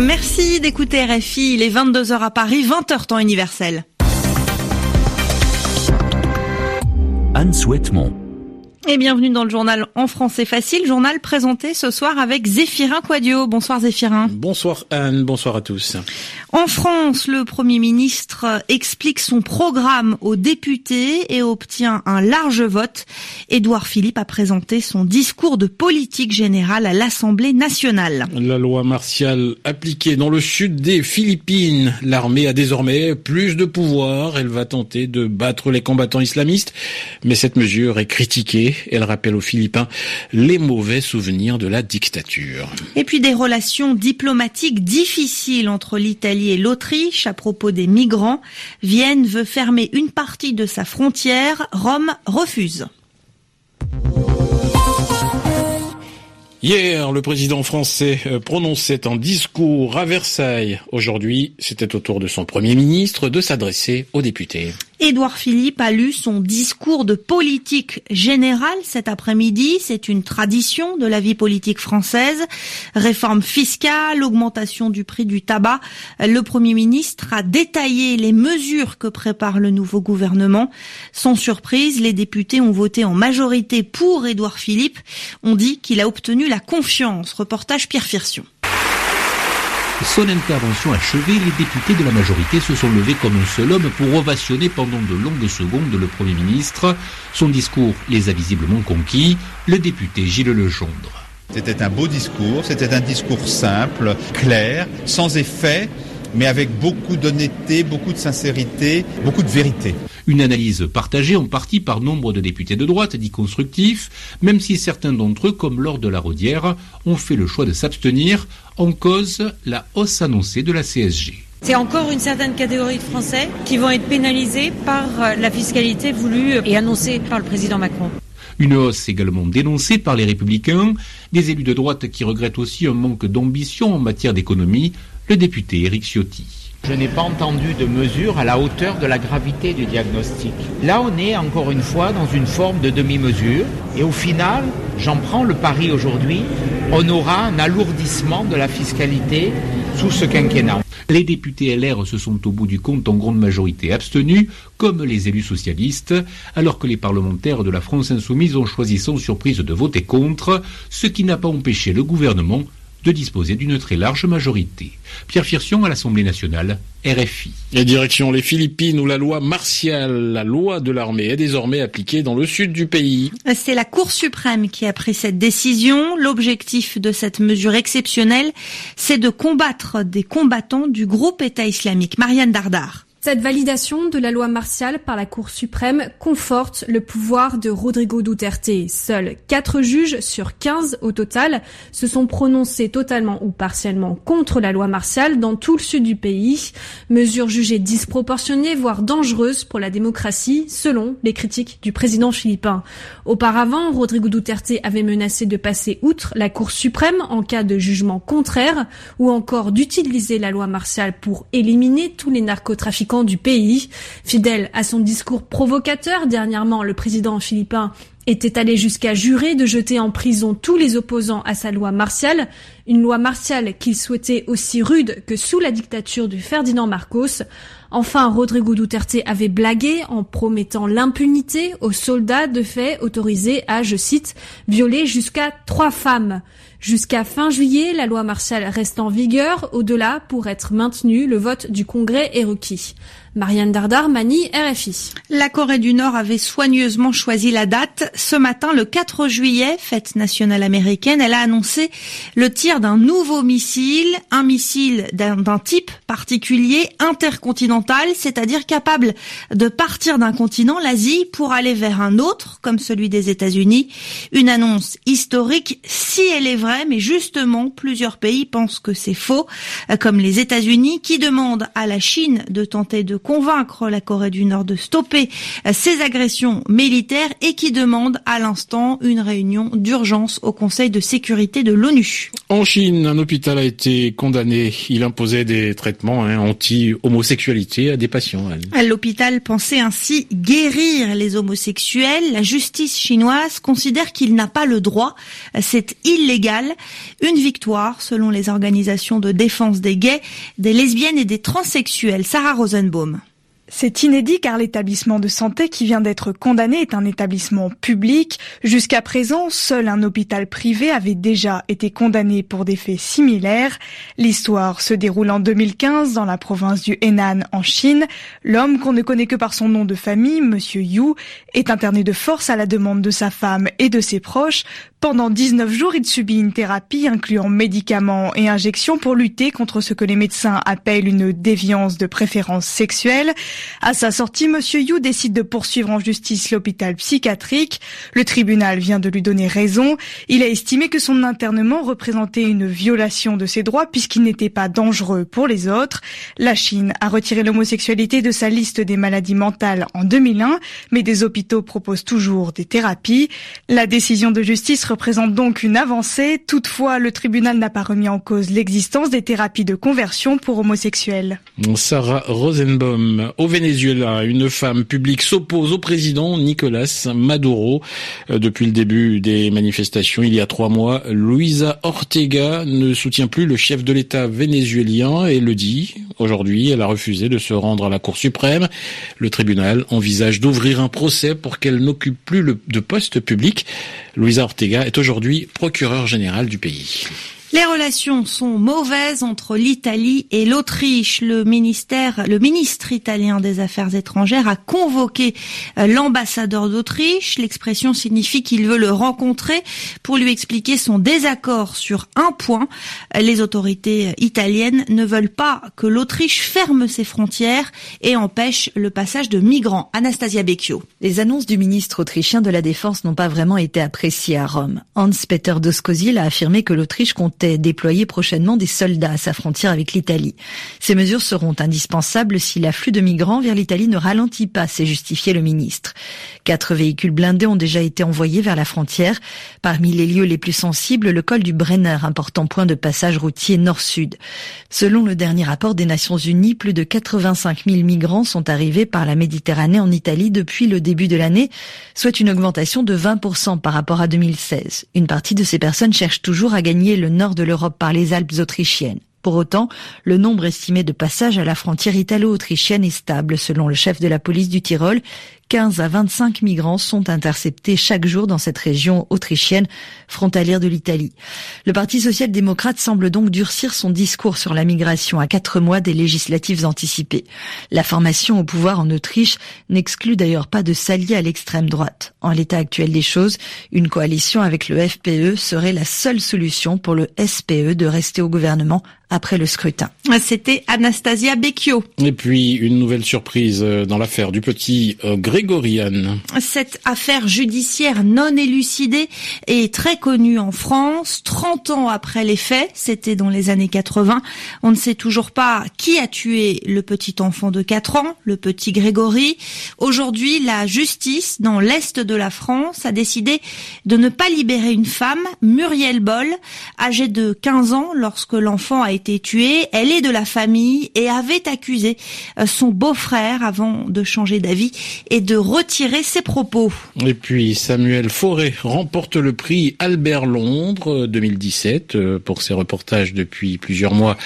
Merci d'écouter RFI. Il est 22h à Paris, 20h temps universel. Anne Souhaitement. Et bienvenue dans le journal En français facile, journal présenté ce soir avec Zéphirin Quadio. Bonsoir Zéphirin. Bonsoir Anne, bonsoir à tous. En France, le Premier ministre explique son programme aux députés et obtient un large vote. Édouard Philippe a présenté son discours de politique générale à l'Assemblée nationale. La loi martiale appliquée dans le sud des Philippines. L'armée a désormais plus de pouvoir. Elle va tenter de battre les combattants islamistes. Mais cette mesure est critiquée. Elle rappelle aux Philippins les mauvais souvenirs de la dictature. Et puis des relations diplomatiques difficiles entre l'Italie et l'Autriche à propos des migrants. Vienne veut fermer une partie de sa frontière. Rome refuse. Hier, le président français euh, prononçait un discours à Versailles. Aujourd'hui, c'était au tour de son premier ministre de s'adresser aux députés. Édouard Philippe a lu son discours de politique générale cet après-midi. C'est une tradition de la vie politique française. Réforme fiscale, augmentation du prix du tabac. Le Premier ministre a détaillé les mesures que prépare le nouveau gouvernement. Sans surprise, les députés ont voté en majorité pour Édouard Philippe. On dit qu'il a obtenu la confiance. Reportage Pierre Firsion. Son intervention achevée, les députés de la majorité se sont levés comme un seul homme pour ovationner pendant de longues secondes le Premier ministre. Son discours les a visiblement conquis. Le député Gilles Legendre. C'était un beau discours, c'était un discours simple, clair, sans effet, mais avec beaucoup d'honnêteté, beaucoup de sincérité, beaucoup de vérité. Une analyse partagée en partie par nombre de députés de droite, dits constructifs, même si certains d'entre eux, comme lors de la Rodière, ont fait le choix de s'abstenir en cause la hausse annoncée de la CSG. C'est encore une certaine catégorie de Français qui vont être pénalisés par la fiscalité voulue et annoncée par le président Macron. Une hausse également dénoncée par les républicains, des élus de droite qui regrettent aussi un manque d'ambition en matière d'économie, le député Éric Ciotti. Je n'ai pas entendu de mesure à la hauteur de la gravité du diagnostic. Là, on est encore une fois dans une forme de demi-mesure. Et au final, j'en prends le pari aujourd'hui, on aura un alourdissement de la fiscalité sous ce quinquennat. Les députés LR se sont au bout du compte en grande majorité abstenus, comme les élus socialistes, alors que les parlementaires de la France insoumise ont choisi sans surprise de voter contre, ce qui n'a pas empêché le gouvernement de disposer d'une très large majorité. Pierre Firsion à l'Assemblée nationale, RFI. Et direction les Philippines où la loi martiale, la loi de l'armée, est désormais appliquée dans le sud du pays. C'est la Cour suprême qui a pris cette décision. L'objectif de cette mesure exceptionnelle, c'est de combattre des combattants du groupe État islamique. Marianne Dardar. Cette validation de la loi martiale par la Cour suprême conforte le pouvoir de Rodrigo Duterte. Seuls 4 juges sur 15 au total se sont prononcés totalement ou partiellement contre la loi martiale dans tout le sud du pays, mesure jugée disproportionnée voire dangereuse pour la démocratie selon les critiques du président philippin. Auparavant, Rodrigo Duterte avait menacé de passer outre la Cour suprême en cas de jugement contraire ou encore d'utiliser la loi martiale pour éliminer tous les narcotrafiquants du pays. Fidèle à son discours provocateur, dernièrement, le président philippin était allé jusqu'à jurer de jeter en prison tous les opposants à sa loi martiale, une loi martiale qu'il souhaitait aussi rude que sous la dictature de Ferdinand Marcos. Enfin, Rodrigo Duterte avait blagué en promettant l'impunité aux soldats de fait autorisés à, je cite, violer jusqu'à trois femmes. Jusqu'à fin juillet, la loi martiale reste en vigueur. Au-delà, pour être maintenue, le vote du Congrès est requis. Marianne Dardar, Mani, RFI. La Corée du Nord avait soigneusement choisi la date. Ce matin, le 4 juillet, fête nationale américaine, elle a annoncé le tir d'un nouveau missile, un missile d'un type particulier, intercontinental, c'est-à-dire capable de partir d'un continent, l'Asie, pour aller vers un autre, comme celui des États-Unis. Une annonce historique, si elle est vraie, mais justement, plusieurs pays pensent que c'est faux, comme les États-Unis, qui demandent à la Chine de tenter de convaincre la Corée du Nord de stopper ces agressions militaires et qui demande à l'instant une réunion d'urgence au Conseil de sécurité de l'ONU. En Chine, un hôpital a été condamné. Il imposait des traitements hein, anti-homosexualité à des patients. L'hôpital pensait ainsi guérir les homosexuels. La justice chinoise considère qu'il n'a pas le droit. C'est illégal. Une victoire selon les organisations de défense des gays, des lesbiennes et des transsexuels. Sarah Rosenbaum. C'est inédit car l'établissement de santé qui vient d'être condamné est un établissement public. Jusqu'à présent, seul un hôpital privé avait déjà été condamné pour des faits similaires. L'histoire se déroule en 2015 dans la province du Henan en Chine. L'homme qu'on ne connaît que par son nom de famille, monsieur Yu, est interné de force à la demande de sa femme et de ses proches pendant 19 jours, il subit une thérapie incluant médicaments et injections pour lutter contre ce que les médecins appellent une déviance de préférence sexuelle. À sa sortie, Monsieur Yu décide de poursuivre en justice l'hôpital psychiatrique. Le tribunal vient de lui donner raison. Il a estimé que son internement représentait une violation de ses droits puisqu'il n'était pas dangereux pour les autres. La Chine a retiré l'homosexualité de sa liste des maladies mentales en 2001, mais des hôpitaux proposent toujours des thérapies. La décision de justice représente donc une avancée. Toutefois, le tribunal n'a pas remis en cause l'existence des thérapies de conversion pour homosexuels. Sarah Rosenbaum. Au Venezuela, une femme publique s'oppose au président Nicolas Maduro. Euh, depuis le début des manifestations, il y a trois mois, Luisa Ortega ne soutient plus le chef de l'État vénézuélien et le dit. Aujourd'hui, elle a refusé de se rendre à la Cour suprême. Le tribunal envisage d'ouvrir un procès pour qu'elle n'occupe plus de poste public. Luisa Ortega est aujourd'hui procureur général du pays. Les relations sont mauvaises entre l'Italie et l'Autriche. Le ministère, le ministre italien des Affaires étrangères a convoqué euh, l'ambassadeur d'Autriche. L'expression signifie qu'il veut le rencontrer pour lui expliquer son désaccord sur un point. Les autorités italiennes ne veulent pas que l'Autriche ferme ses frontières et empêche le passage de migrants. Anastasia Becchio. Les annonces du ministre autrichien de la Défense n'ont pas vraiment été appréciées à Rome. Hans-Peter Doskozil a affirmé que l'Autriche compte déployer prochainement des soldats à sa frontière avec l'Italie. Ces mesures seront indispensables si l'afflux de migrants vers l'Italie ne ralentit pas, s'est justifié le ministre. Quatre véhicules blindés ont déjà été envoyés vers la frontière. Parmi les lieux les plus sensibles, le col du Brenner, important point de passage routier nord-sud. Selon le dernier rapport des Nations Unies, plus de 85 000 migrants sont arrivés par la Méditerranée en Italie depuis le début de l'année, soit une augmentation de 20% par rapport à 2016. Une partie de ces personnes cherchent toujours à gagner le nord de l'Europe par les Alpes autrichiennes. Pour autant, le nombre estimé de passages à la frontière italo-autrichienne est stable, selon le chef de la police du Tyrol, 15 à 25 migrants sont interceptés chaque jour dans cette région autrichienne frontalière de l'Italie. Le Parti social-démocrate semble donc durcir son discours sur la migration à quatre mois des législatives anticipées. La formation au pouvoir en Autriche n'exclut d'ailleurs pas de s'allier à l'extrême droite. En l'état actuel des choses, une coalition avec le FPE serait la seule solution pour le SPE de rester au gouvernement après le scrutin. C'était Anastasia Becchio. Et puis une nouvelle surprise euh, dans l'affaire du petit euh, Cette affaire judiciaire non élucidée est très connue en France. 30 ans après les faits, c'était dans les années 80. On ne sait toujours pas qui a tué le petit enfant de 4 ans, le petit Grégory. Aujourd'hui, la justice dans l'est de la France a décidé de ne pas libérer une femme, Muriel Boll, âgée de 15 ans lorsque l'enfant a été tuée. Elle est de la famille et avait accusé euh, son beau-frère avant de changer d'avis et de retirer ses propos. Et puis Samuel Fauré remporte le prix Albert Londres 2017 euh, pour ses reportages depuis plusieurs mois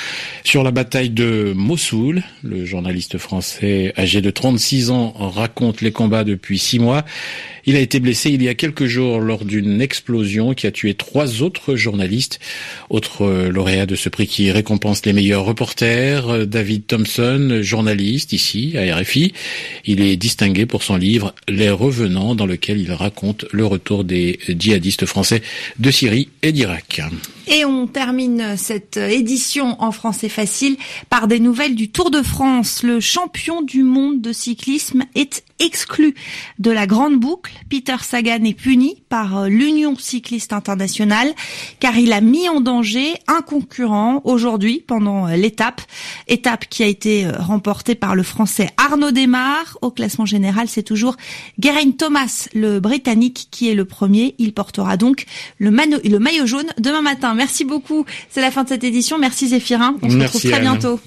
sur la bataille de Mossoul. Le journaliste français âgé de 36 ans raconte les combats depuis six mois. Il a été blessé il y a quelques jours lors d'une explosion qui a tué trois autres journalistes. Autre euh, lauréat de ce prix qui récompense les meilleurs reporters, euh, David Thompson, journaliste ici à RFI. Il est distingué pour son livre Les Revenants dans lequel il raconte le retour des djihadistes français de Syrie et d'Irak. Et on termine cette édition en français facile par des nouvelles du Tour de France. Le champion du monde de cyclisme est exclu de la grande boucle. Peter Sagan est puni par euh, l'Union cycliste internationale car il a mis en danger un concurrent aujourd'hui pendant euh, l'étape. Étape qui a été euh, remportée par le français Arnaud Desmar. Au classement général, c'est toujours Geraint Thomas, le britannique, qui est le premier. Il portera donc le, le maillot jaune demain matin. Merci beaucoup. C'est la fin de cette édition. Merci Zéphirin. On se retrouve très bientôt.